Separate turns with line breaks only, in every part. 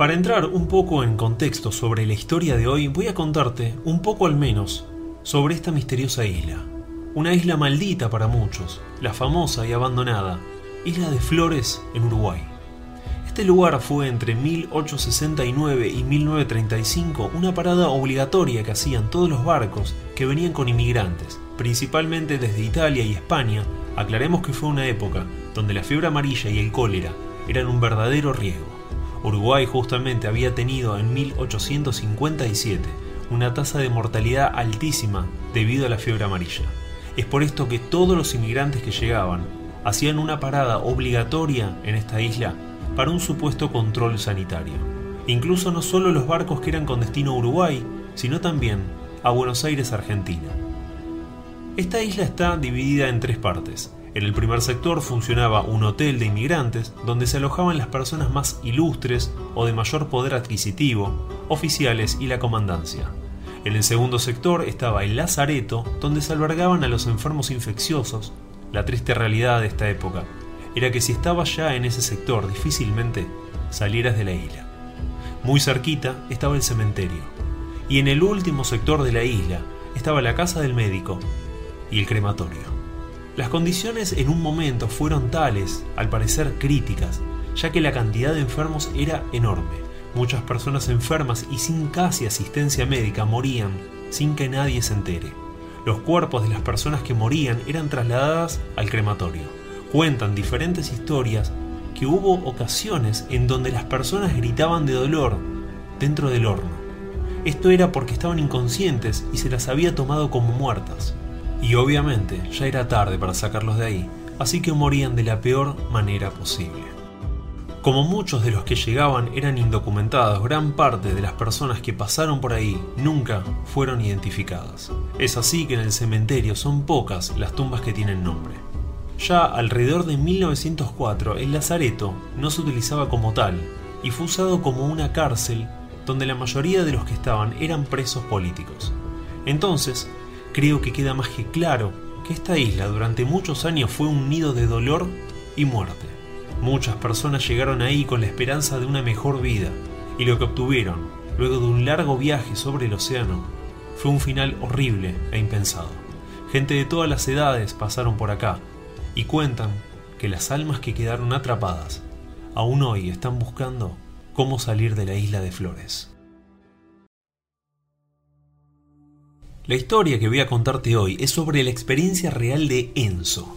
Para entrar un poco en contexto sobre la historia de hoy, voy a contarte un poco al menos sobre esta misteriosa isla. Una isla maldita para muchos, la famosa y abandonada Isla de Flores en Uruguay. Este lugar fue entre 1869 y 1935 una parada obligatoria que hacían todos los barcos que venían con inmigrantes, principalmente desde Italia y España. Aclaremos que fue una época donde la fiebre amarilla y el cólera eran un verdadero riesgo. Uruguay justamente había tenido en 1857 una tasa de mortalidad altísima debido a la fiebre amarilla. Es por esto que todos los inmigrantes que llegaban hacían una parada obligatoria en esta isla para un supuesto control sanitario. Incluso no solo los barcos que eran con destino a Uruguay, sino también a Buenos Aires, Argentina. Esta isla está dividida en tres partes. En el primer sector funcionaba un hotel de inmigrantes donde se alojaban las personas más ilustres o de mayor poder adquisitivo, oficiales y la comandancia. En el segundo sector estaba el lazareto donde se albergaban a los enfermos infecciosos. La triste realidad de esta época era que si estabas ya en ese sector difícilmente salieras de la isla. Muy cerquita estaba el cementerio. Y en el último sector de la isla estaba la casa del médico y el crematorio. Las condiciones en un momento fueron tales, al parecer críticas, ya que la cantidad de enfermos era enorme. Muchas personas enfermas y sin casi asistencia médica morían sin que nadie se entere. Los cuerpos de las personas que morían eran trasladadas al crematorio. Cuentan diferentes historias que hubo ocasiones en donde las personas gritaban de dolor dentro del horno. Esto era porque estaban inconscientes y se las había tomado como muertas. Y obviamente ya era tarde para sacarlos de ahí, así que morían de la peor manera posible. Como muchos de los que llegaban eran indocumentados, gran parte de las personas que pasaron por ahí nunca fueron identificadas. Es así que en el cementerio son pocas las tumbas que tienen nombre. Ya alrededor de 1904 el lazareto no se utilizaba como tal y fue usado como una cárcel donde la mayoría de los que estaban eran presos políticos. Entonces, creo que queda más que claro que esta isla durante muchos años fue un nido de dolor y muerte. Muchas personas llegaron ahí con la esperanza de una mejor vida y lo que obtuvieron, luego de un largo viaje sobre el océano, fue un final horrible e impensado. Gente de todas las edades pasaron por acá y cuentan que las almas que quedaron atrapadas aún hoy están buscando cómo salir de la isla de Flores. La historia que voy a contarte hoy es sobre la experiencia real de Enzo,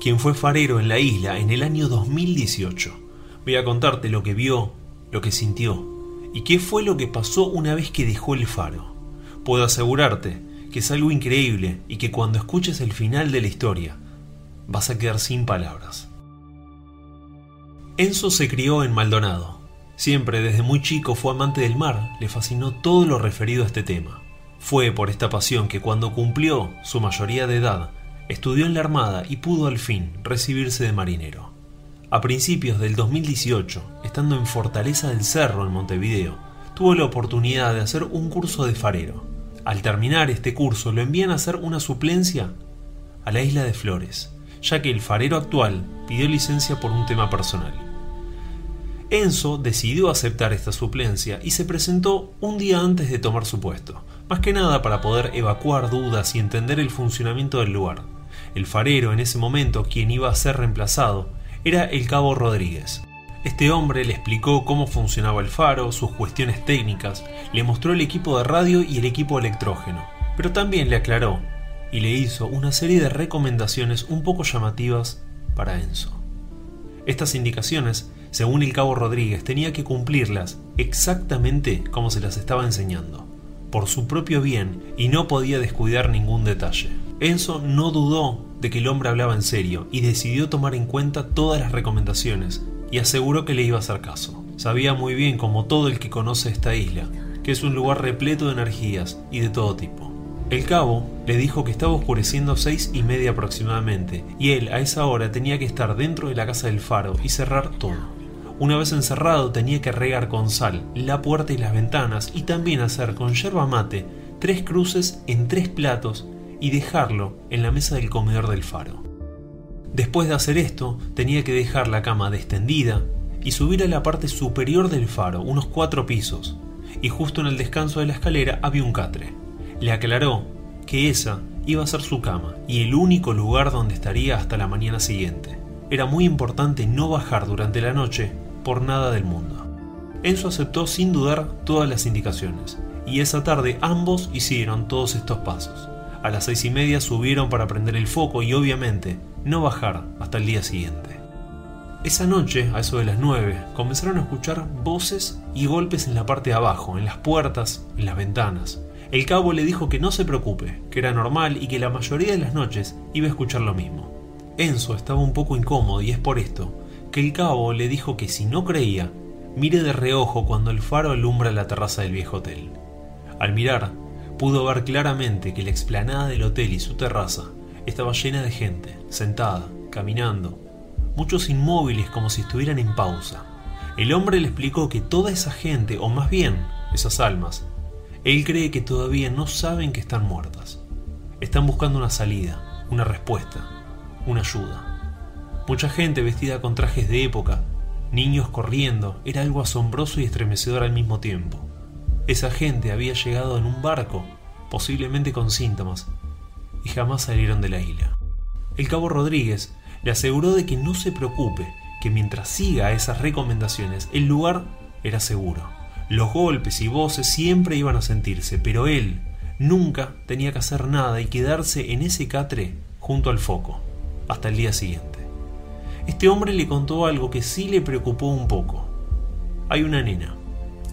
quien fue farero en la isla en el año 2018. Voy a contarte lo que vio, lo que sintió y qué fue lo que pasó una vez que dejó el faro. Puedo asegurarte que es algo increíble y que cuando escuches el final de la historia vas a quedar sin palabras. Enzo se crió en Maldonado. Siempre desde muy chico fue amante del mar, le fascinó todo lo referido a este tema. Fue por esta pasión que cuando cumplió su mayoría de edad, estudió en la Armada y pudo al fin recibirse de marinero. A principios del 2018, estando en Fortaleza del Cerro en Montevideo, tuvo la oportunidad de hacer un curso de farero. Al terminar este curso lo envían a hacer una suplencia a la isla de Flores, ya que el farero actual pidió licencia por un tema personal. Enzo decidió aceptar esta suplencia y se presentó un día antes de tomar su puesto, más que nada para poder evacuar dudas y entender el funcionamiento del lugar. El farero en ese momento, quien iba a ser reemplazado, era el cabo Rodríguez. Este hombre le explicó cómo funcionaba el faro, sus cuestiones técnicas, le mostró el equipo de radio y el equipo electrógeno, pero también le aclaró y le hizo una serie de recomendaciones un poco llamativas para Enzo. Estas indicaciones, según el cabo Rodríguez, tenía que cumplirlas exactamente como se las estaba enseñando por su propio bien y no podía descuidar ningún detalle. Enzo no dudó de que el hombre hablaba en serio y decidió tomar en cuenta todas las recomendaciones y aseguró que le iba a hacer caso. Sabía muy bien, como todo el que conoce esta isla, que es un lugar repleto de energías y de todo tipo. El cabo le dijo que estaba oscureciendo seis y media aproximadamente, y él a esa hora tenía que estar dentro de la casa del faro y cerrar todo. Una vez encerrado tenía que regar con sal la puerta y las ventanas y también hacer con yerba mate tres cruces en tres platos y dejarlo en la mesa del comedor del faro. Después de hacer esto, tenía que dejar la cama destendida y subir a la parte superior del faro, unos cuatro pisos, y justo en el descanso de la escalera había un catre. Le aclaró que esa iba a ser su cama y el único lugar donde estaría hasta la mañana siguiente. Era muy importante no bajar durante la noche por nada del mundo. Enzo aceptó sin dudar todas las indicaciones, y esa tarde ambos hicieron todos estos pasos. A las seis y media subieron para prender el foco y obviamente no bajar hasta el día siguiente. Esa noche, a eso de las nueve, comenzaron a escuchar voces y golpes en la parte de abajo, en las puertas, en las ventanas. El cabo le dijo que no se preocupe, que era normal y que la mayoría de las noches iba a escuchar lo mismo. Enzo estaba un poco incómodo y es por esto que el cabo le dijo que si no creía, mire de reojo cuando el faro alumbra la terraza del viejo hotel. Al mirar, pudo ver claramente que la explanada del hotel y su terraza estaba llena de gente, sentada, caminando, muchos inmóviles como si estuvieran en pausa. El hombre le explicó que toda esa gente, o más bien esas almas, él cree que todavía no saben que están muertas. Están buscando una salida, una respuesta, una ayuda. Mucha gente vestida con trajes de época, niños corriendo, era algo asombroso y estremecedor al mismo tiempo. Esa gente había llegado en un barco, posiblemente con síntomas, y jamás salieron de la isla. El cabo Rodríguez le aseguró de que no se preocupe, que mientras siga esas recomendaciones, el lugar era seguro. Los golpes y voces siempre iban a sentirse, pero él nunca tenía que hacer nada y quedarse en ese catre junto al foco, hasta el día siguiente. Este hombre le contó algo que sí le preocupó un poco. Hay una nena,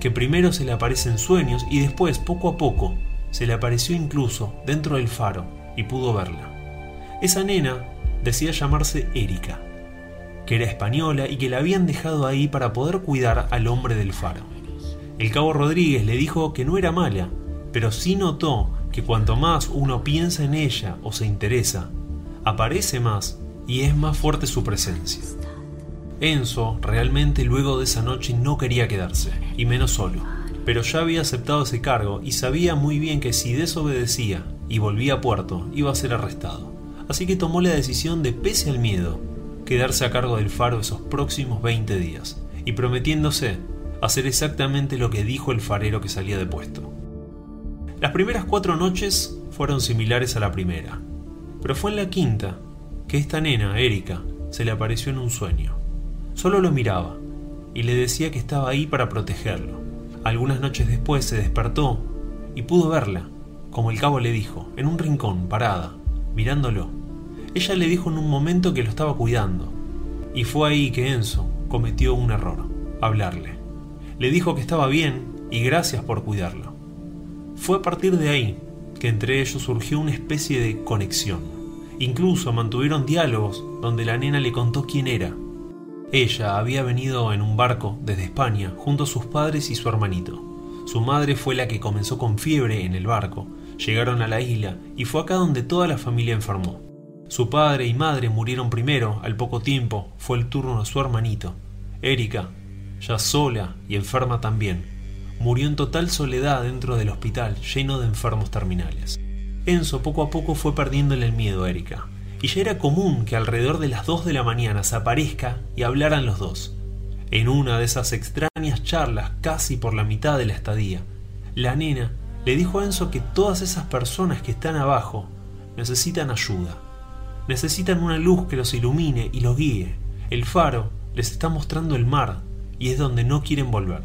que primero se le aparece en sueños y después, poco a poco, se le apareció incluso dentro del faro y pudo verla. Esa nena decía llamarse Erika, que era española y que la habían dejado ahí para poder cuidar al hombre del faro. El cabo Rodríguez le dijo que no era mala, pero sí notó que cuanto más uno piensa en ella o se interesa, aparece más y es más fuerte su presencia. Enzo realmente luego de esa noche no quería quedarse, y menos solo, pero ya había aceptado ese cargo y sabía muy bien que si desobedecía y volvía a puerto iba a ser arrestado. Así que tomó la decisión de, pese al miedo, quedarse a cargo del faro esos próximos 20 días, y prometiéndose hacer exactamente lo que dijo el farero que salía de puesto. Las primeras cuatro noches fueron similares a la primera, pero fue en la quinta que esta nena, Erika, se le apareció en un sueño. Solo lo miraba y le decía que estaba ahí para protegerlo. Algunas noches después se despertó y pudo verla, como el cabo le dijo, en un rincón, parada, mirándolo. Ella le dijo en un momento que lo estaba cuidando, y fue ahí que Enzo cometió un error, hablarle. Le dijo que estaba bien y gracias por cuidarlo. Fue a partir de ahí que entre ellos surgió una especie de conexión. Incluso mantuvieron diálogos donde la nena le contó quién era ella había venido en un barco desde España junto a sus padres y su hermanito. Su madre fue la que comenzó con fiebre en el barco. Llegaron a la isla y fue acá donde toda la familia enfermó. Su padre y madre murieron primero, al poco tiempo fue el turno de su hermanito. Erika, ya sola y enferma también, murió en total soledad dentro del hospital lleno de enfermos terminales. Enzo poco a poco fue perdiéndole el miedo a Erika y ya era común que alrededor de las 2 de la mañana se aparezca y hablaran los dos. En una de esas extrañas charlas, casi por la mitad de la estadía, la nena le dijo a Enzo que todas esas personas que están abajo necesitan ayuda. Necesitan una luz que los ilumine y los guíe. El faro les está mostrando el mar y es donde no quieren volver.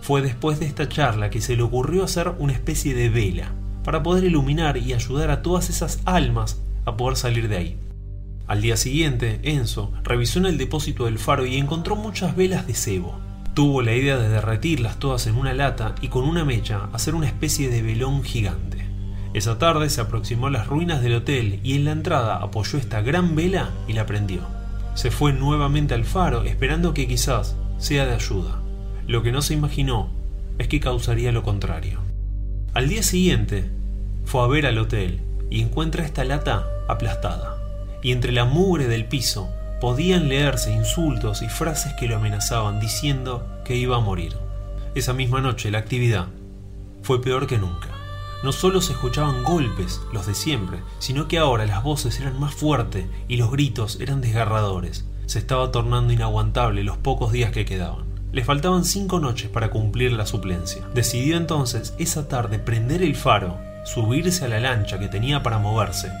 Fue después de esta charla que se le ocurrió hacer una especie de vela para poder iluminar y ayudar a todas esas almas a poder salir de ahí. Al día siguiente, Enzo revisó en el depósito del faro y encontró muchas velas de cebo. Tuvo la idea de derretirlas todas en una lata y con una mecha hacer una especie de velón gigante. Esa tarde se aproximó a las ruinas del hotel y en la entrada apoyó esta gran vela y la prendió. Se fue nuevamente al faro esperando que quizás sea de ayuda. Lo que no se imaginó es que causaría lo contrario. Al día siguiente, fue a ver al hotel y encuentra esta lata aplastada. Y entre la mugre del piso podían leerse insultos y frases que lo amenazaban diciendo que iba a morir. Esa misma noche la actividad fue peor que nunca. No solo se escuchaban golpes, los de siempre, sino que ahora las voces eran más fuertes y los gritos eran desgarradores. se estaba tornando inaguantable los pocos días que quedaban. Le faltaban cinco noches para cumplir la suplencia. Decidió entonces esa tarde prender el faro, subirse a la lancha que tenía para moverse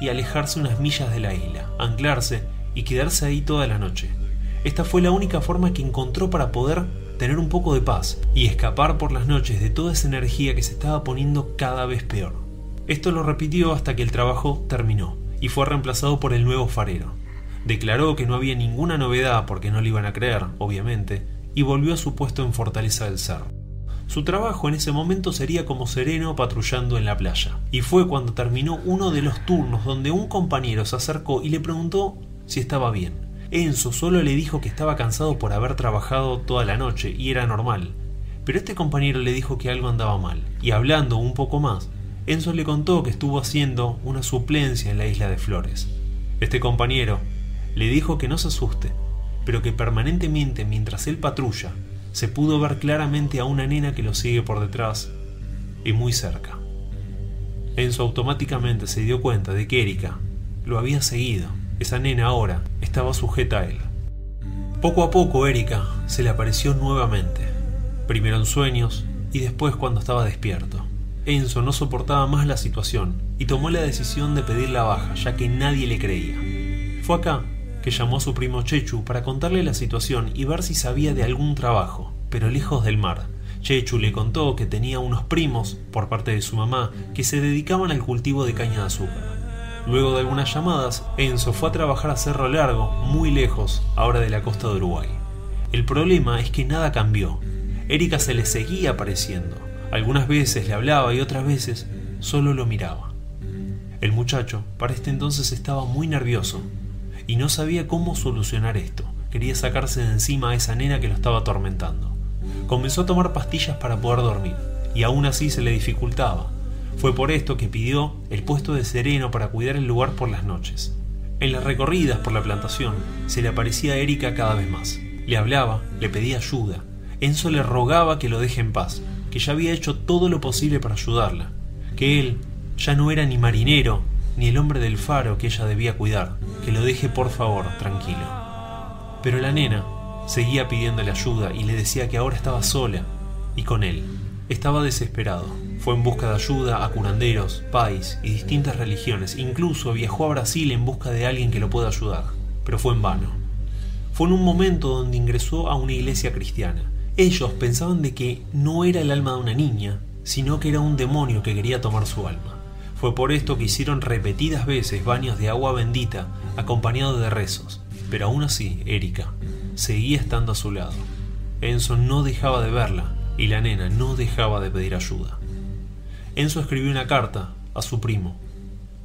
y alejarse unas millas de la isla, anclarse y quedarse ahí toda la noche. Esta fue la única forma que encontró para poder tener un poco de paz y escapar por las noches de toda esa energía que se estaba poniendo cada vez peor. Esto lo repitió hasta que el trabajo terminó y fue reemplazado por el nuevo farero. Declaró que no había ninguna novedad porque no le iban a creer, obviamente, y volvió a su puesto en Fortaleza del Cerro. Su trabajo en ese momento sería como sereno patrullando en la playa, y fue cuando terminó uno de los turnos donde un compañero se acercó y le preguntó si estaba bien. Enzo solo le dijo que estaba cansado por haber trabajado toda la noche y era normal, pero este compañero le dijo que algo andaba mal, y hablando un poco más, Enzo le contó que estuvo haciendo una suplencia en la isla de Flores. Este compañero le dijo que no se asuste, pero que permanentemente mientras él patrulla, se pudo ver claramente a una nena que lo sigue por detrás y muy cerca. Enzo automáticamente se dio cuenta de que Erika lo había seguido. Esa nena ahora estaba sujeta a él. Poco a poco Erika se le apareció nuevamente, primero en sueños y después cuando estaba despierto. Enzo no soportaba más la situación y tomó la decisión de pedir la baja, ya que nadie le creía. Fue acá que llamó a su primo Chechu para contarle la situación y ver si sabía de algún trabajo, pero lejos del mar. Chechu le contó que tenía unos primos, por parte de su mamá, que se dedicaban al cultivo de caña de azúcar. Luego de algunas llamadas, Enzo fue a trabajar a Cerro Largo, muy lejos, ahora de la costa de Uruguay. El problema es que nada cambió. Erika se le seguía apareciendo. Algunas veces le hablaba y otras veces solo lo miraba. El muchacho para este entonces estaba muy nervioso y no sabía cómo solucionar esto. Quería sacarse de encima a esa nena que lo estaba atormentando. Comenzó a tomar pastillas para poder dormir, y aún así se le dificultaba. Fue por esto que pidió el puesto de sereno para cuidar el lugar por las noches. En las recorridas por la plantación se le aparecía a Erika cada vez más. Le hablaba, le pedía ayuda. Enzo le rogaba que lo deje en paz, que ya había hecho todo lo posible para ayudarla, que él ya no era ni marinero ni el hombre del faro que ella debía cuidar, que lo deje por favor tranquilo. Pero la nena seguía pidiéndole ayuda y le decía que ahora estaba sola y con él. Estaba desesperado. Fue en busca de ayuda a curanderos, pais y distintas religiones. Incluso viajó a Brasil en busca de alguien que lo pueda ayudar. Pero fue en vano. Fue en un momento donde ingresó a una iglesia cristiana. Ellos pensaban de que no era el alma de una niña, sino que era un demonio que quería tomar su alma. Fue por esto que hicieron repetidas veces baños de agua bendita acompañados de rezos, pero aún así Erika seguía estando a su lado. Enzo no dejaba de verla y la nena no dejaba de pedir ayuda. Enzo escribió una carta a su primo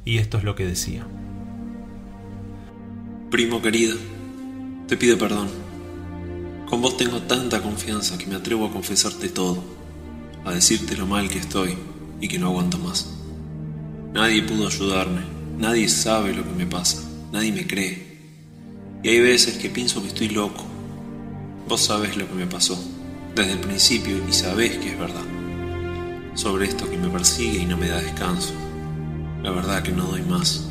y esto es lo que decía.
Primo querido, te pido perdón. Con vos tengo tanta confianza que me atrevo a confesarte todo, a decirte lo mal que estoy y que no aguanto más. Nadie pudo ayudarme, nadie sabe lo que me pasa, nadie me cree. Y hay veces que pienso que estoy loco. Vos sabés lo que me pasó, desde el principio y sabés que es verdad. Sobre esto que me persigue y no me da descanso. La verdad que no doy más.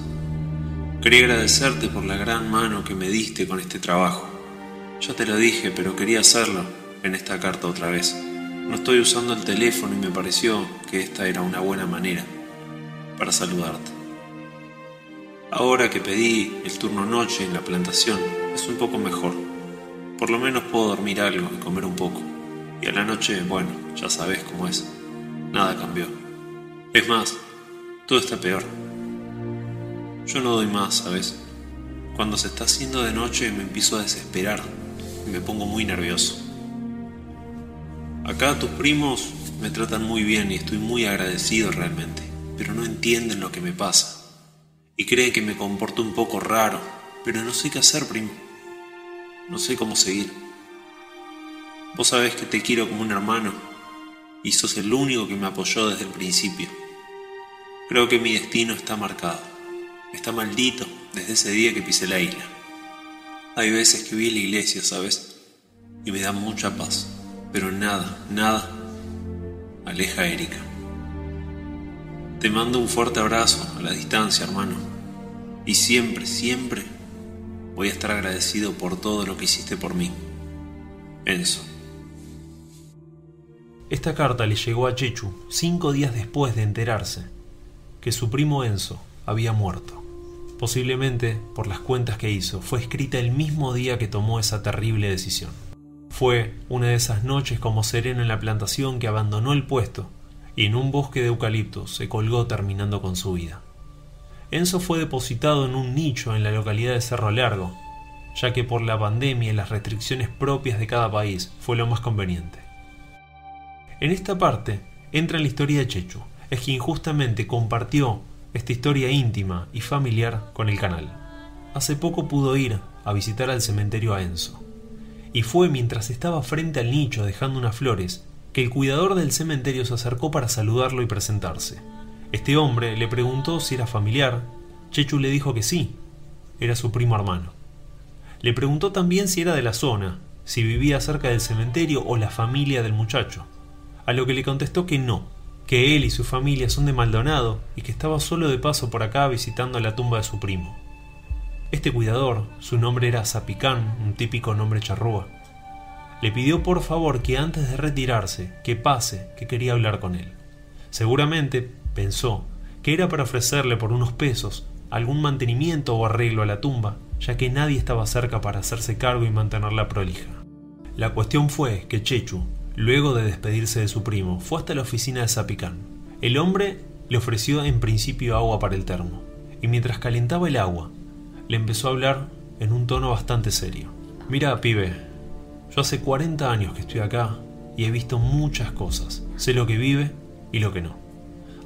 Quería agradecerte por la gran mano que me diste con este trabajo. Ya te lo dije, pero quería hacerlo en esta carta otra vez. No estoy usando el teléfono y me pareció que esta era una buena manera para saludarte. Ahora que pedí el turno noche en la plantación, es un poco mejor. Por lo menos puedo dormir algo y comer un poco. Y a la noche, bueno, ya sabes cómo es. Nada cambió. Es más, todo está peor. Yo no doy más, ¿sabes? Cuando se está haciendo de noche me empiezo a desesperar y me pongo muy nervioso. Acá tus primos me tratan muy bien y estoy muy agradecido realmente pero no entienden lo que me pasa. Y creen que me comporto un poco raro, pero no sé qué hacer, primo. No sé cómo seguir. Vos sabés que te quiero como un hermano, y sos el único que me apoyó desde el principio. Creo que mi destino está marcado, está maldito desde ese día que pisé la isla. Hay veces que vi la iglesia, ¿sabes? Y me da mucha paz, pero nada, nada aleja a Erika. Te mando un fuerte abrazo a la distancia, hermano. Y siempre, siempre Voy a estar agradecido por todo lo que hiciste por mí. Enzo.
Esta carta le llegó a Chechu cinco días después de enterarse que su primo Enzo había muerto. Posiblemente, por las cuentas que hizo, fue escrita el mismo día que tomó esa terrible decisión. Fue una de esas noches como sereno en la plantación que abandonó el puesto en un bosque de eucaliptos se colgó terminando con su vida. Enzo fue depositado en un nicho en la localidad de Cerro Largo, ya que por la pandemia y las restricciones propias de cada país fue lo más conveniente. En esta parte entra la historia de Chechu, es quien justamente compartió esta historia íntima y familiar con el canal. Hace poco pudo ir a visitar al cementerio a Enzo, y fue mientras estaba frente al nicho dejando unas flores que el cuidador del cementerio se acercó para saludarlo y presentarse. Este hombre le preguntó si era familiar. Chechu le dijo que sí, era su primo hermano. Le preguntó también si era de la zona, si vivía cerca del cementerio o la familia del muchacho, a lo que le contestó que no, que él y su familia son de Maldonado y que estaba solo de paso por acá visitando la tumba de su primo. Este cuidador, su nombre era Zapicán, un típico nombre charrúa, le pidió por favor que antes de retirarse, que pase, que quería hablar con él. Seguramente pensó que era para ofrecerle por unos pesos algún mantenimiento o arreglo a la tumba, ya que nadie estaba cerca para hacerse cargo y mantenerla prolija. La cuestión fue que Chechu, luego de despedirse de su primo, fue hasta la oficina de Zapicán. El hombre le ofreció en principio agua para el termo, y mientras calentaba el agua, le empezó a hablar en un tono bastante serio. Mira, pibe, yo hace 40 años que estoy acá y he visto muchas cosas. Sé lo que vive y lo que no.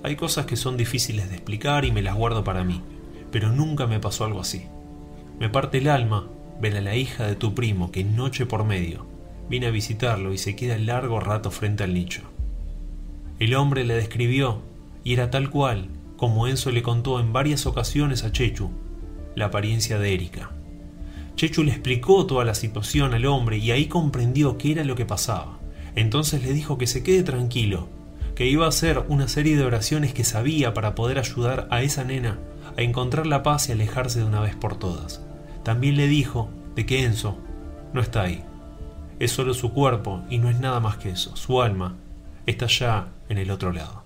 Hay cosas que son difíciles de explicar y me las guardo para mí, pero nunca me pasó algo así. Me parte el alma ver a la hija de tu primo que noche por medio viene a visitarlo y se queda largo rato frente al nicho. El hombre le describió, y era tal cual, como Enzo le contó en varias ocasiones a Chechu, la apariencia de Erika. Chechu le explicó toda la situación al hombre y ahí comprendió qué era lo que pasaba. Entonces le dijo que se quede tranquilo, que iba a hacer una serie de oraciones que sabía para poder ayudar a esa nena a encontrar la paz y alejarse de una vez por todas. También le dijo de que Enzo no está ahí. Es solo su cuerpo y no es nada más que eso. Su alma está ya en el otro lado.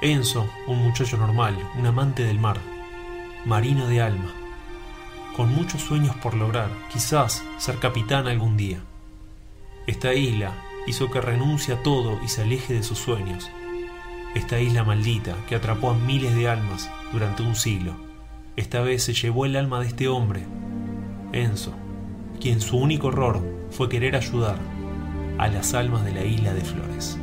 Enzo, un muchacho normal, un amante del mar, marino de alma, con muchos sueños por lograr, quizás ser capitán algún día. Esta isla hizo que renuncie a todo y se aleje de sus sueños. Esta isla maldita que atrapó a miles de almas durante un siglo. Esta vez se llevó el alma de este hombre, Enzo, quien su único horror fue querer ayudar a las almas de la isla de Flores.